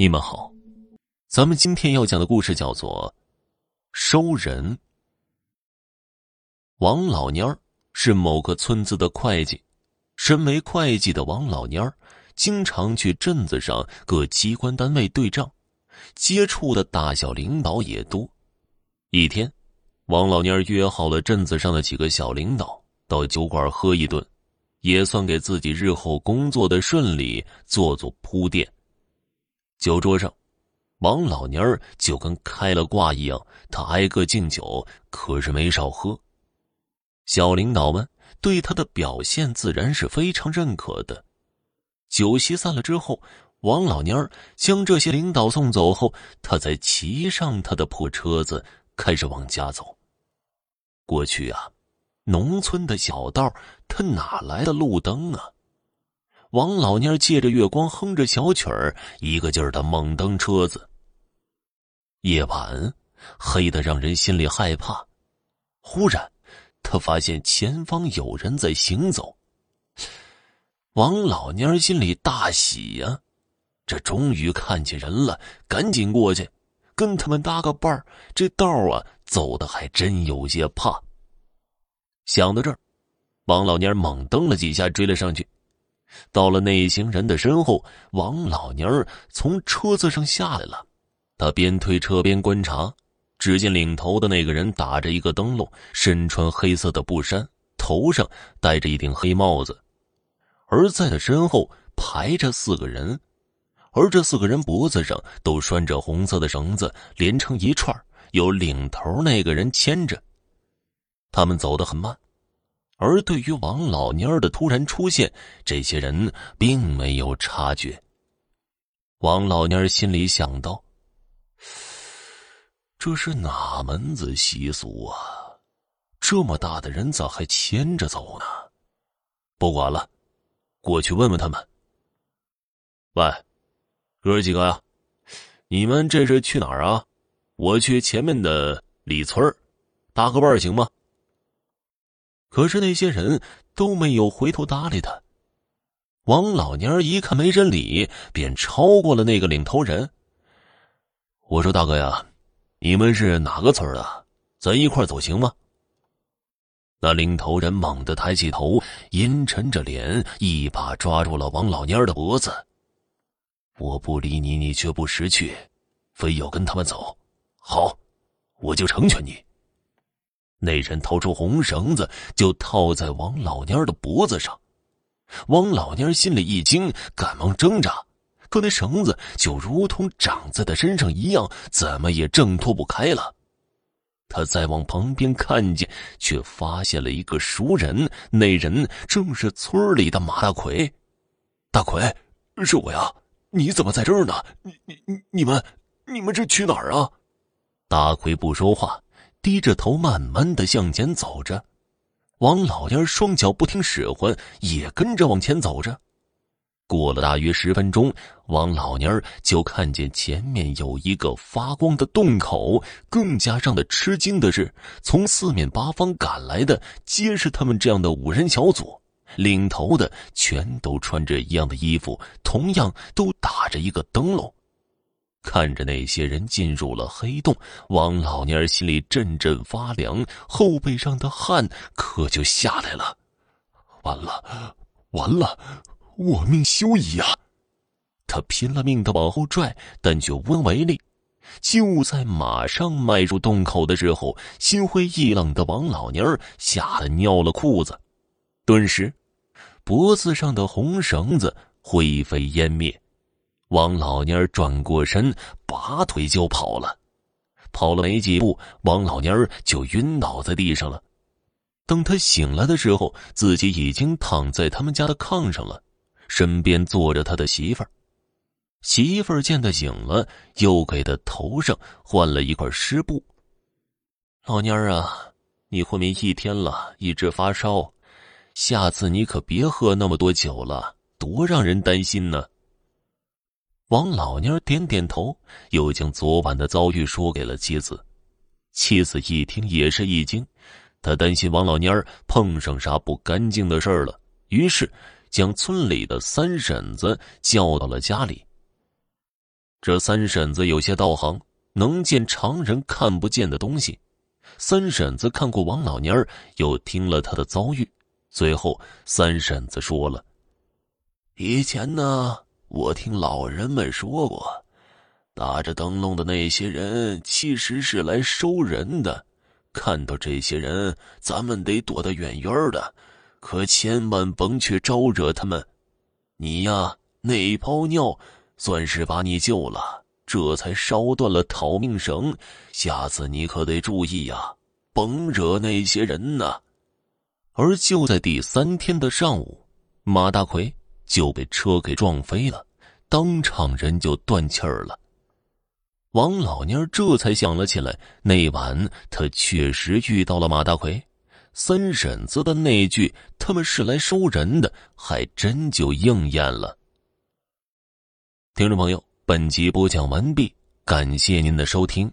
你们好，咱们今天要讲的故事叫做《收人》。王老蔫儿是某个村子的会计，身为会计的王老蔫儿经常去镇子上各机关单位对账，接触的大小领导也多。一天，王老蔫儿约好了镇子上的几个小领导到酒馆喝一顿，也算给自己日后工作的顺利做做铺垫。酒桌上，王老蔫儿就跟开了挂一样，他挨个敬酒，可是没少喝。小领导们对他的表现自然是非常认可的。酒席散了之后，王老蔫儿将这些领导送走后，他才骑上他的破车子，开始往家走。过去啊，农村的小道，他哪来的路灯啊？王老蔫借着月光哼着小曲儿，一个劲儿的猛蹬车子。夜晚黑的让人心里害怕。忽然，他发现前方有人在行走。王老蔫心里大喜呀，这终于看见人了，赶紧过去跟他们搭个伴儿。这道啊，走的还真有些怕。想到这儿，王老蔫猛蹬了几下，追了上去。到了那一行人的身后，王老蔫儿从车子上下来了。他边推车边观察，只见领头的那个人打着一个灯笼，身穿黑色的布衫，头上戴着一顶黑帽子。而在他身后排着四个人，而这四个人脖子上都拴着红色的绳子，连成一串，有领头那个人牵着。他们走得很慢。而对于王老蔫儿的突然出现，这些人并没有察觉。王老蔫儿心里想到：“这是哪门子习俗啊？这么大的人咋还牵着走呢？”不管了，过去问问他们。喂，哥几个呀，你们这是去哪儿啊？我去前面的李村搭个伴儿行吗？可是那些人都没有回头搭理他。王老蔫一看没人理，便超过了那个领头人。我说：“大哥呀，你们是哪个村的？咱一块走行吗？”那领头人猛地抬起头，阴沉着脸，一把抓住了王老蔫的脖子。我不理你，你却不识趣，非要跟他们走。好，我就成全你。那人掏出红绳子，就套在王老蔫的脖子上。王老蔫心里一惊，赶忙挣扎，可那绳子就如同长在他身上一样，怎么也挣脱不开了。他再往旁边看见，却发现了一个熟人，那人正是村里的马大奎。大奎，是我呀！你怎么在这儿呢？你、你、你、们、你们这去哪儿啊？大奎不说话。低着头，慢慢的向前走着，王老蔫双脚不听使唤，也跟着往前走着。过了大约十分钟，王老蔫就看见前面有一个发光的洞口。更加让他吃惊的是，从四面八方赶来的皆是他们这样的五人小组，领头的全都穿着一样的衣服，同样都打着一个灯笼。看着那些人进入了黑洞，王老蔫心里阵阵发凉，后背上的汗可就下来了。完了，完了，我命休矣啊！他拼了命的往后拽，但却无能为力。就在马上迈入洞口的时候，心灰意冷的王老蔫吓得尿了裤子，顿时，脖子上的红绳子灰飞烟灭。王老蔫转过身，拔腿就跑了。跑了没几步，王老蔫就晕倒在地上了。等他醒来的时候，自己已经躺在他们家的炕上了，身边坐着他的媳妇儿。媳妇儿见他醒了，又给他头上换了一块湿布。老蔫儿啊，你昏迷一天了，一直发烧，下次你可别喝那么多酒了，多让人担心呢。王老蔫点点头，又将昨晚的遭遇说给了妻子。妻子一听也是一惊，他担心王老蔫碰上啥不干净的事儿了，于是将村里的三婶子叫到了家里。这三婶子有些道行，能见常人看不见的东西。三婶子看过王老蔫儿，又听了他的遭遇，最后三婶子说了：“以前呢，我听老人们说过，打着灯笼的那些人其实是来收人的。看到这些人，咱们得躲得远远的，可千万甭去招惹他们。你呀，那泡尿算是把你救了。”这才烧断了逃命绳，下次你可得注意呀，甭惹那些人呐。而就在第三天的上午，马大奎就被车给撞飞了，当场人就断气儿了。王老蔫这才想了起来，那晚他确实遇到了马大奎，三婶子的那句“他们是来收人的”还真就应验了。听众朋友。本集播讲完毕，感谢您的收听。